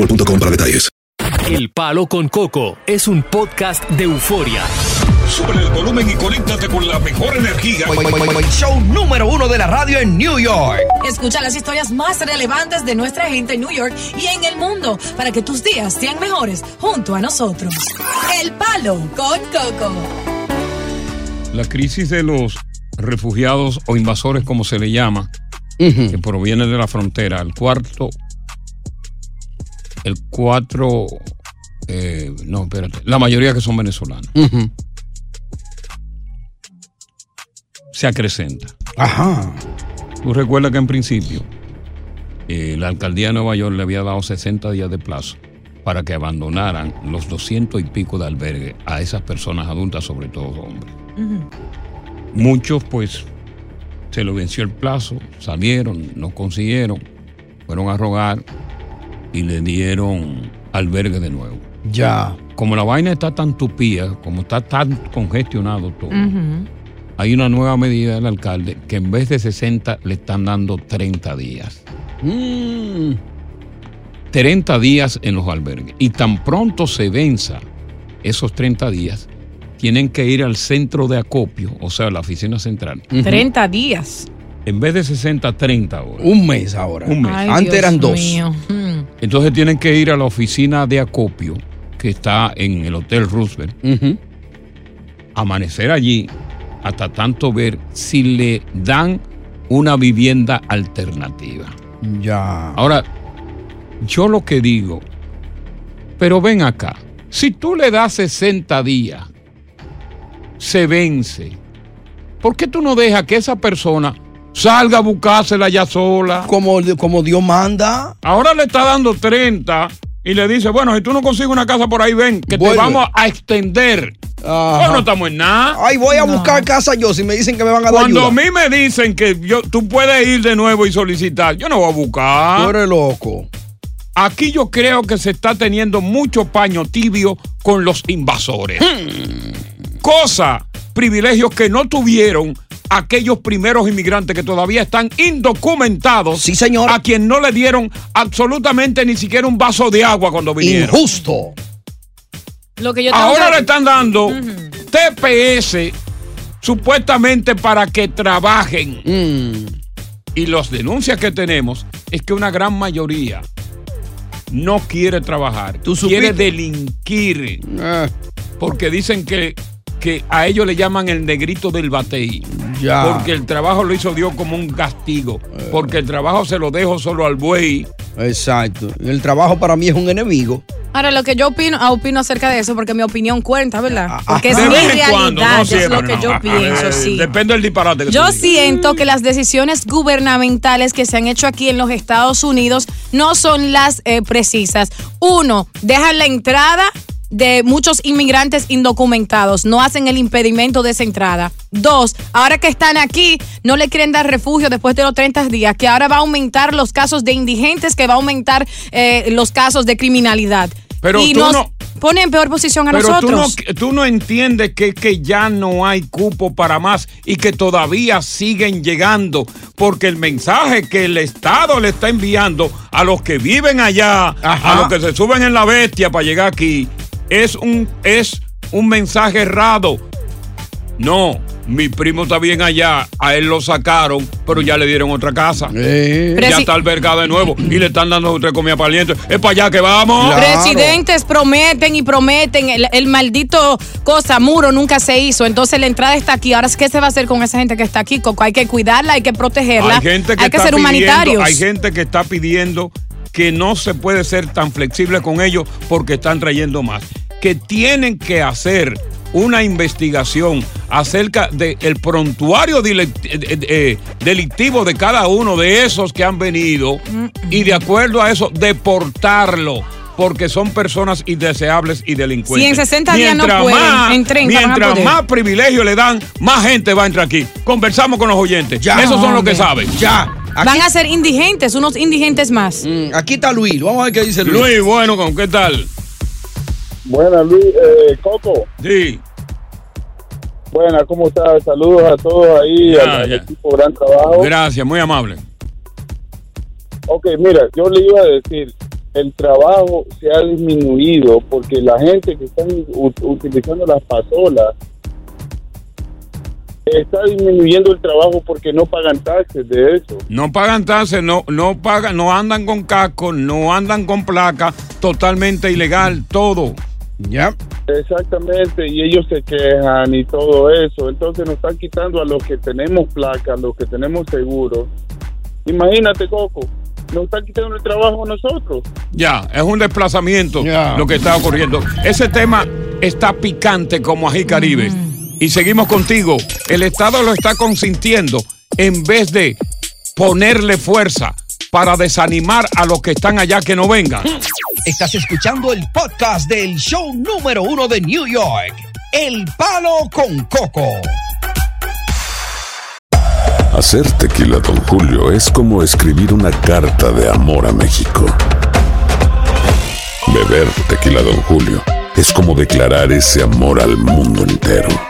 boostmobile.com para detalles. El Palo con Coco es un podcast de euforia. Sube el volumen y conéctate con la mejor energía. Show número uno de la radio en New York. Escucha las historias más relevantes de nuestra gente en New York y en el mundo para que tus días sean mejores junto a nosotros. El Palo con Coco. La crisis de los refugiados o invasores, como se le llama, que proviene de la frontera, el cuarto, el cuatro, eh, no, espérate, la mayoría que son venezolanos, se acrecenta. Ajá. Tú recuerdas que en principio eh, la alcaldía de Nueva York le había dado 60 días de plazo para que abandonaran los 200 y pico de albergues a esas personas adultas, sobre todo hombres. Muchos, pues, se lo venció el plazo, salieron, no consiguieron, fueron a rogar y le dieron albergue de nuevo. Ya. Como la vaina está tan tupía, como está tan congestionado todo, hay una nueva medida del alcalde que en vez de 60 le están dando 30 días. 30 días en los albergues. Y tan pronto se venza esos 30 días, tienen que ir al centro de acopio, o sea, la oficina central. 30 días. En vez de 60, 30 ahora. Un mes ahora. Un mes. Ay, Antes Dios eran dos. mío. Entonces tienen que ir a la oficina de acopio que está en el Hotel Roosevelt, amanecer allí hasta tanto ver si le dan una vivienda alternativa. Ya. Ahora, yo lo que digo, pero ven acá, si tú le das 60 días, se vence, ¿por qué tú no dejas que esa persona salga a buscársela ya sola? Como, como Dios manda. Ahora le está dando 30 y le dice, bueno, si tú no consigues una casa por ahí, ven, que Vuelve. te vamos a extender. Ajá. Bueno, no estamos en nada. Ay, voy a buscar casa yo si me dicen que me van a dar Cuando a mí me dicen que yo, tú puedes ir de nuevo y solicitar, yo no voy a buscar. Tú eres loco. Aquí yo creo que se está teniendo mucho paño tibio con los invasores. Cosa, privilegios que no tuvieron aquellos primeros inmigrantes que todavía están indocumentados. Sí, señor. A quien no le dieron absolutamente ni siquiera un vaso de agua cuando vinieron. Injusto. Lo que yo Ahora que- le están dando TPS supuestamente para que trabajen. Mm. Y las denuncias que tenemos es que una gran mayoría no quiere trabajar, ¿Tú quiere delinquir, Eh, porque dicen que, que a ellos le llaman el negrito del batey. Ya. Porque el trabajo lo hizo Dios como un castigo. Porque el trabajo se lo dejo solo al buey. exacto. El trabajo para mí es un enemigo. Ahora, lo que yo opino, ah, opino acerca de eso, porque mi opinión cuenta, ¿verdad? Ah, Porque es mi realidad, cuando, no es lo que no. yo pienso, Eh, sí. Depende del disparate que Yo tú siento que las decisiones gubernamentales que se han hecho aquí en los Estados Unidos no son las eh, precisas. Uno, dejan la entrada de muchos inmigrantes indocumentados, no hacen el impedimento de esa entrada. Dos, ahora que están aquí, no le quieren dar refugio después de los 30 días, que ahora va a aumentar los casos de indigentes, que va a aumentar eh, los casos de criminalidad. Pero Y tú nos- no, pone en peor posición a Pero tú no, nosotros. tú no entiendes que, que ya no hay cupo para más y que todavía siguen llegando, porque el mensaje que el Estado le está enviando a los que viven allá, a los que se suben en la bestia para llegar aquí, es un, es un mensaje errado. No, mi primo está bien allá, a él lo sacaron, pero ya le dieron otra casa. Ya está albergado de nuevo y le están dando otra comida paliente. Es para allá que vamos. Presidentes prometen y prometen. El, el maldito cosa, muro, nunca se hizo. Entonces la entrada está aquí. Ahora, ¿qué se va a hacer con esa gente que está aquí, Coco? Hay que cuidarla, hay que protegerla. Hay gente que, hay que está ser pidiendo- humanitarios. Hay gente que está pidiendo que no se puede ser tan flexible con ellos porque están trayendo más. Que tienen que hacer una investigación acerca del prontuario eh, eh, eh, delictivo de cada uno de esos que han venido y de acuerdo a eso deportarlo. Porque son personas indeseables y delincuentes. Si en 60 días no Mientras pueden, más- en 30 van a Mientras más privilegio le dan, más gente va a entrar aquí. Conversamos con los oyentes. Ya. Esos son los que saben. Ya. Van a ser indigentes, unos indigentes más. Mm, Aquí está Luis. Vamos a ver qué dice Luis. Luis, bueno, ¿con qué tal? Buenas, Luis. Eh, Coco. Sí. Buenas, ¿cómo estás? Saludos a todos ahí, Ya, al, ya. equipo, gran trabajo. Gracias, muy amable. Ok, mira, yo le iba a decir, el trabajo se ha disminuido porque la gente que están u- utilizando las pasolas está disminuyendo el trabajo porque no pagan taxes de eso. No pagan taxes, no, no pagan, no andan con casco, no andan con placa, totalmente ilegal, todo. Ya. Exactamente, y ellos se quejan y todo eso. Entonces nos están quitando a los que tenemos placas, a los que tenemos seguro. Imagínate, Coco, nos están quitando el trabajo a nosotros. Ya, es un desplazamiento lo que está ocurriendo. Ese tema está picante como ají caribe. Y seguimos contigo. El Estado lo está consintiendo en vez de ponerle fuerza para desanimar a los que están allá que no vengan. Estás escuchando el podcast del show número uno de New York, El Palo con Coco. Hacer tequila, Don Julio, es como escribir una carta de amor a México. Beber tequila, Don Julio, es como declarar ese amor al mundo entero.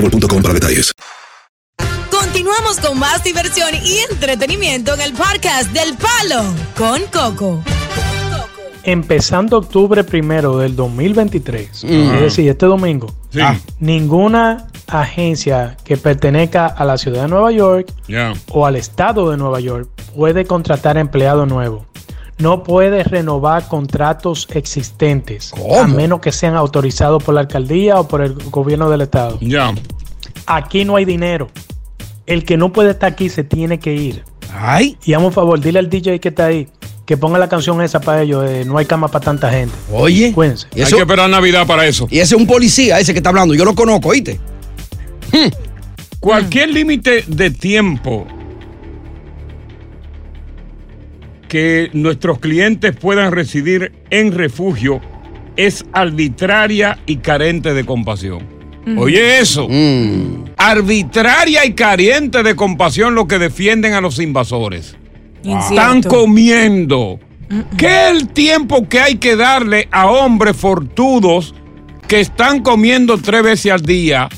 boostmobile.com para detalles. Continuamos con más diversión y entretenimiento en el podcast del Palo con Coco. Empezando octubre primero del 2023, Mm. es decir, este domingo, Ah. ninguna agencia que pertenezca a la ciudad de Nueva York o al estado de Nueva York puede contratar empleado nuevo. No puede renovar contratos existentes a menos que sean autorizados por la alcaldía o por el gobierno del estado. Ya. Aquí no hay dinero. El que no puede estar aquí se tiene que ir. Ay. Y hazme un favor, dile al DJ que está ahí que ponga la canción esa para ellos. no hay cama para tanta gente. Oye. Cuídense. y eso- Hay que esperar Navidad para eso. Y ese es un policía, ese que está hablando. Yo lo conozco, ¿oíste? Cualquier límite de tiempo que nuestros clientes puedan residir en refugio es arbitraria y carente de compasión. Oye eso. Arbitraria y carente de compasión lo que defienden a los invasores. Están comiendo ¿Qué es el tiempo que hay que darle a hombres fortudos que están comiendo tres veces al día?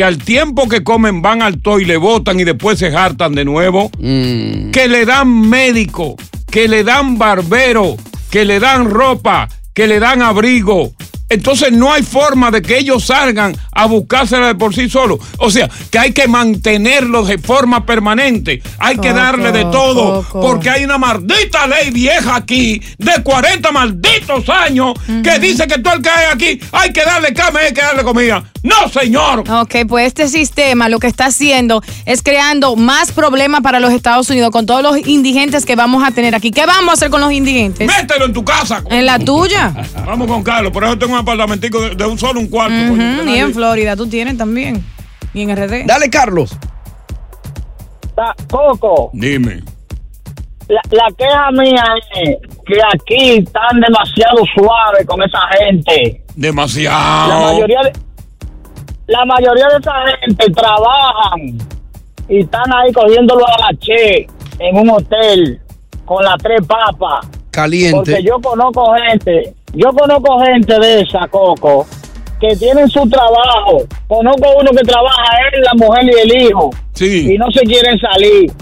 Que al tiempo que comen van al toy, le botan y después se hartan de nuevo. Que le dan médico, que le dan barbero, que le dan ropa, que le dan abrigo. Entonces no hay forma de que ellos salgan a buscársela de por sí solos. O sea, que hay que mantenerlos de forma permanente. Hay que darle de todo. Coco. Porque hay una maldita ley vieja aquí de 40 malditos años que dice que todo el que hay aquí hay que darle cama y hay que darle comida. No, señor. Ok, pues este sistema lo que está haciendo es creando más problemas para los Estados Unidos con todos los indigentes que vamos a tener aquí. ¿Qué vamos a hacer con los indigentes? Mételo en tu casa. En la tuya. Vamos con Carlos. Por eso tengo apartamentico de, de un solo un cuarto. Ujú, y en Florida tú tienes también. Y en RD. Dale, Carlos. Coco, Dime. la, la queja mía es que aquí están demasiado suaves con esa gente. Demasiado. La mayoría de, la mayoría de esa gente trabajan y están ahí cogiéndolo a la che en un hotel con las tres papas. Caliente. Porque yo conozco gente, yo conozco gente de esa, Coco, que tienen su trabajo. Conozco uno que trabaja él, la mujer y el hijo. Sí. Y no se quieren salir.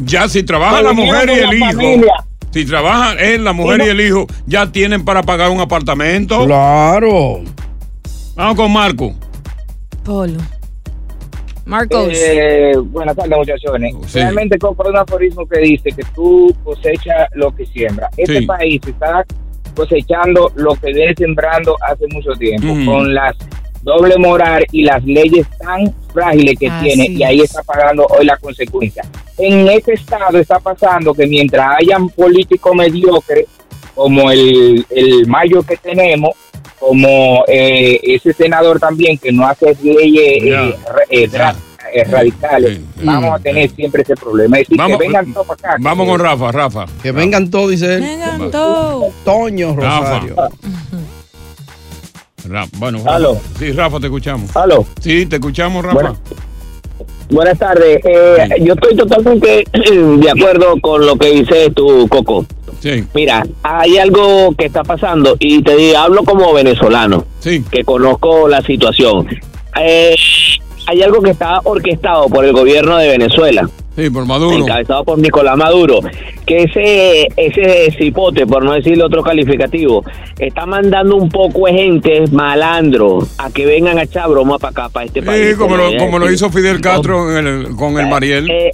Ya si trabaja Pero la mujer y el hijo. familia. Si trabaja él, la mujer y, el hijo, ya tienen para pagar un apartamento. Claro. Vamos con Marco. Polo. Marcos. Eh, buenas tardes, muchachones. Sí. Realmente, Coco, hay un aforismo que dice que tú cosechas lo que siembras. Este Sí. país está cosechando lo que viene sembrando hace mucho tiempo, con las doble moral y las leyes tan frágiles que Así tiene, y ahí es. está pagando hoy la consecuencia. En este estado está pasando que mientras hayan políticos mediocres, como el, el mayo que tenemos, como eh, ese senador también que no hace leyes eh, eh, eh, radicales, vamos a tener siempre ese problema. Es decir, Vamos- que vengan todos para acá. Vamos con Rafa, Rafa. Que vengan todos, dice él. Vengan todos. Toño Rosario. Rafa. Ra- bueno, Rafa. Aló. Sí, Rafa, te escuchamos. Aló. Sí, te escuchamos, Rafa. Bueno. Buenas tardes. Eh, Yo estoy totalmente de acuerdo con lo que dice tu Coco. Sí. Mira, hay algo que está pasando y te digo, hablo como venezolano, Sí. que conozco la situación. Eh, hay algo que está orquestado por el gobierno de Venezuela. Sí, por Maduro. encabezado por Nicolás Maduro, que ese ese cipote, por no decirle otro calificativo, está mandando un poco de gente malandro a que vengan a echar broma para acá, para este país. Sí, como lo, Eh, como lo sí. hizo Fidel Castro en el- con el Mariel. Eh,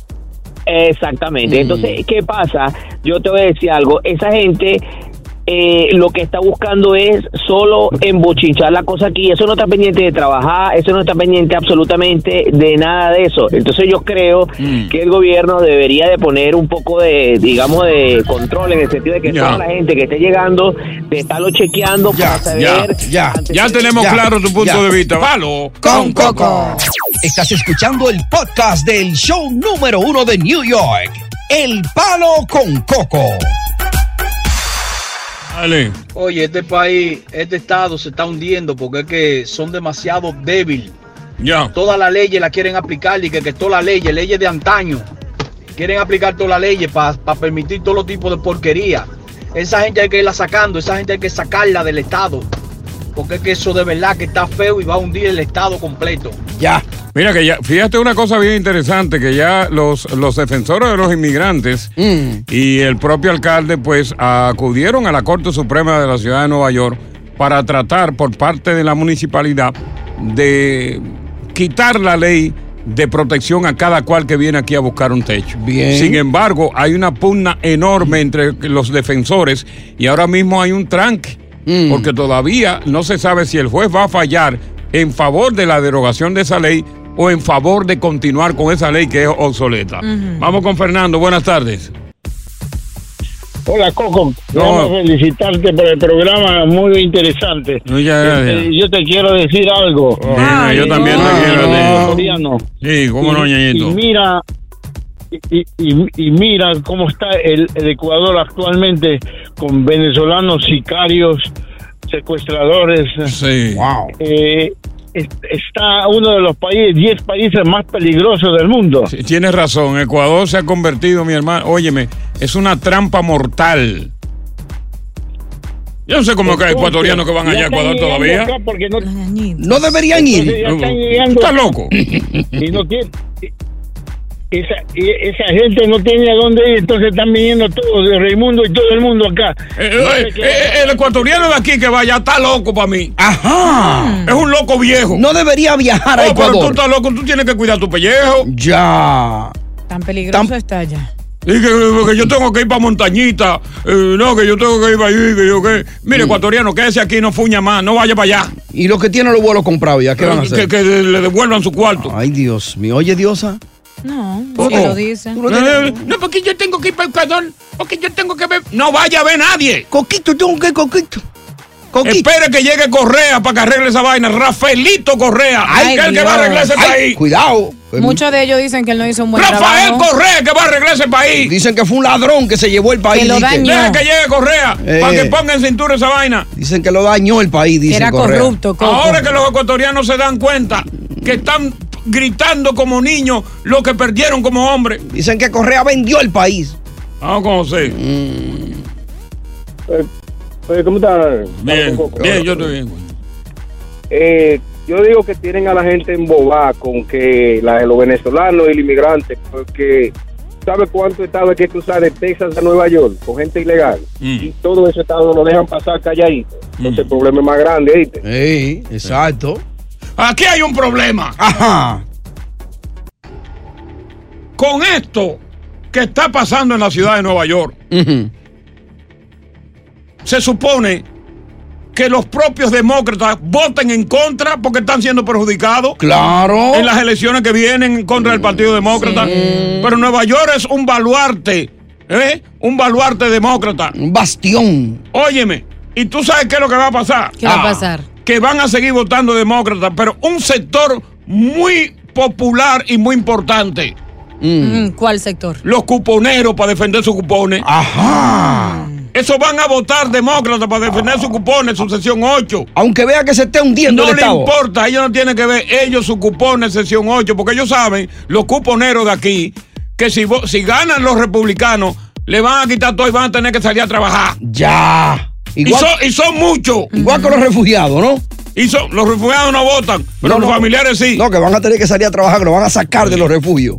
exactamente. Entonces, ¿qué pasa? Yo te voy a decir algo. Esa gente eh, lo que está buscando es solo embochinchar la cosa aquí. Eso no está pendiente de trabajar, eso no está pendiente absolutamente de nada de eso. Entonces yo creo que el gobierno debería de poner un poco de, digamos, de control en el sentido de que Ya. toda la gente que esté llegando, de estarlo chequeando para saber... Ya, Ya tenemos Ya, claro tu punto ya. de vista. Valo. Con Coco. Estás escuchando el podcast del show número uno de New York. El Palo con Coco. Dale. Oye, este país, este estado se está hundiendo porque es que son demasiado débiles. Ya. Todas las leyes las quieren aplicar y que, que todas las leyes, leyes de antaño, quieren aplicar todas las leyes para permitir todos los tipos de porquería. Esa gente hay que irla sacando, esa gente hay que sacarla del estado. Porque es que eso de verdad que está feo y va a hundir el estado completo. Ya. Mira que ya, fíjate una cosa bien interesante, que ya los, los defensores de los inmigrantes y el propio alcalde pues acudieron a la Corte Suprema de la Ciudad de Nueva York para tratar por parte de la municipalidad de quitar la ley de protección a cada cual que viene aquí a buscar un techo. Bien. Sin embargo, hay una pugna enorme entre los defensores y ahora mismo hay un tranque, porque todavía no se sabe si el juez va a fallar en favor de la derogación de esa ley o en favor de continuar con esa ley que es obsoleta. Vamos con Fernando, buenas tardes. Hola Coco, No. Felicitarte por el programa, muy interesante. Muchas gracias. Este, yo te quiero decir algo. Dime, yo también te quiero decir. Sí, cómo no, ñañito. Y mira, y, y- y mira cómo está el, el Ecuador actualmente con venezolanos sicarios, secuestradores. Sí. Eh, es- está uno de los países, 10 países más peligrosos del mundo. Sí, tienes razón, Ecuador se ha convertido, mi hermano, óyeme, es una trampa mortal. Yo no sé cómo que hay ecuatorianos que van allá a Ecuador todavía. Porque no, No deberían ir. Ya están. ¿Estás loco? Y no tiene. Esa, esa gente no tiene a dónde ir, entonces están viniendo todos de Raimundo y todo el mundo acá. Eh, No eh, eh, el ecuatoriano de aquí que vaya está loco para mí. Ajá. Es un loco viejo. No debería viajar a Oh, pero tú Ecuador. estás loco, tú tienes que cuidar tu pellejo. Ya. Tan peligroso está allá. Y que, que yo tengo que ir para montañita. eh, no, que yo tengo que ir para allí, que yo que. Mire, ecuatoriano, quédese aquí, no fuña más, no vaya para allá. Y los que tienen los vuelos comprados ya, ¿qué van a hacer? Que, que le devuelvan su cuarto. Ay, Dios mío. Oye, Diosa. No, si oh. lo dice. Eh, No, porque yo tengo que ir para Ecuador, porque yo tengo que ver. No vaya a ver nadie. Coquito, tengo que Coquito. Coquito. Espere que llegue Correa para que arregle esa vaina. Rafaelito Correa. Ay, que es el que va a arreglar ese Ay, país. cuidado. Muchos de ellos dicen que él no hizo un buen Rafael trabajo. Correa que va a arreglar ese país. Dicen que fue un ladrón que se llevó el país. Que lo dañó. Deja que llegue Correa Eh. para que ponga en cintura esa vaina. Dicen que lo dañó el país, dicen Era Correa. corrupto, Coco. Ahora que los ecuatorianos se dan cuenta que están gritando como niños lo que perdieron como hombres. Dicen que Correa vendió el país. Vamos a conocer. Eh, oye, ¿Cómo estás? Bien, bien, yo estoy bien. Eh, yo digo que tienen a la gente embobada con que la los venezolanos y los inmigrantes, porque ¿sabe cuánto estado hay que cruzar de Texas a Nueva York con gente ilegal? Y todo ese estado lo dejan pasar calladito. Entonces el problema es más grande, ¿viste? Sí, exacto. Aquí hay un problema. Ajá. Con esto que está pasando en la ciudad de Nueva York, se supone que los propios demócratas voten en contra porque están siendo perjudicados. Claro. En las elecciones que vienen en contra del Partido Demócrata. Pero Nueva York es un baluarte, ¿eh? Un baluarte demócrata. Un bastión. Óyeme, ¿y tú sabes qué es lo que va a pasar? ¿Qué va a pasar? Que van a seguir votando demócratas, pero un sector muy popular y muy importante. Mm, ¿Cuál sector? Los cuponeros para defender sus cupones. Ajá. Eso van a votar demócratas para defender sus cupones, su sesión 8. Aunque vea que se esté hundiendo No el le Estado. importa, ellos no tienen que ver ellos sus cupones, sesión 8, porque ellos saben, los cuponeros de aquí, que si, si ganan los republicanos, le van a quitar todo y van a tener que salir a trabajar. Ya. Y son, y son muchos. igual que los refugiados, ¿no? Y son, los refugiados no votan, pero No, los no. familiares sí. No, que van a tener que salir a trabajar, que lo van a sacar de los refugios.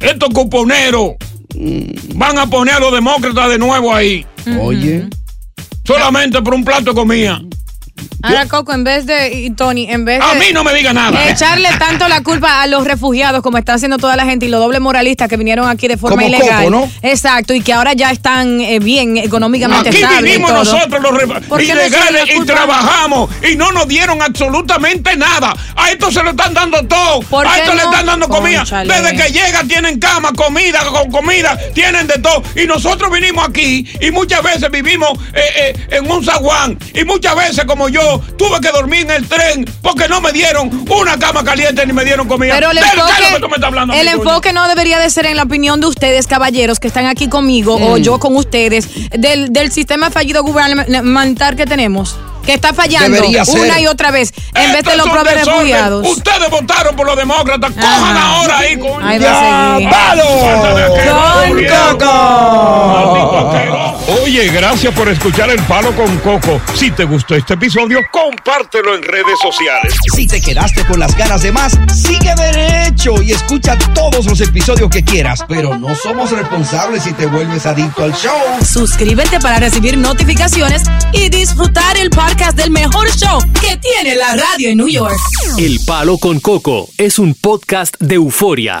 Estos cuponeros Mm. van a poner a los demócratas de nuevo ahí. Oye. Solamente por un plato de comida. Ahora, Coco, en vez de, y Tony, en vez de... A mí no me diga nada. Echarle tanto la culpa a los refugiados como está haciendo toda la gente y los doble moralistas que vinieron aquí de forma Como ilegal. Coco, ¿no? Exacto, y que ahora ya están eh, bien económicamente Aquí estables vinimos todo. nosotros los re- ¿Por qué no echan la ilegales y trabajamos y no nos dieron absolutamente nada. A esto se lo están dando todo. ¿Por A esto le no? están dando comida. Desde que llega tienen cama, comida, con comida, tienen de todo. Y nosotros vinimos aquí y muchas veces vivimos eh, eh, en un zaguán. Y muchas veces como yo tuve que dormir en el tren porque no me dieron una cama caliente ni me dieron comida. Pero el ¿De qué es lo que tú me enfoque, estás hablando el enfoque no debería de ser en la opinión de ustedes, caballeros, que están aquí conmigo o Mm. yo con ustedes, del, del sistema fallido gubernamental que tenemos, que está fallando una y otra vez, en vez de los es un propios desorden. refugiados. Ustedes votaron por los demócratas. Cojan ahora ahí, coño. Ahí va a seguir. Con. Coco. Oye, gracias por escuchar El Palo con Coco. Si te gustó este episodio, compártelo en redes sociales. Si te quedaste con las ganas de más, sigue derecho y escucha todos los episodios que quieras. Pero no somos responsables si te vuelves adicto al show. Suscríbete para recibir notificaciones y disfrutar el podcast del mejor show que tiene la radio en New York. El Palo con Coco es un podcast de euforia.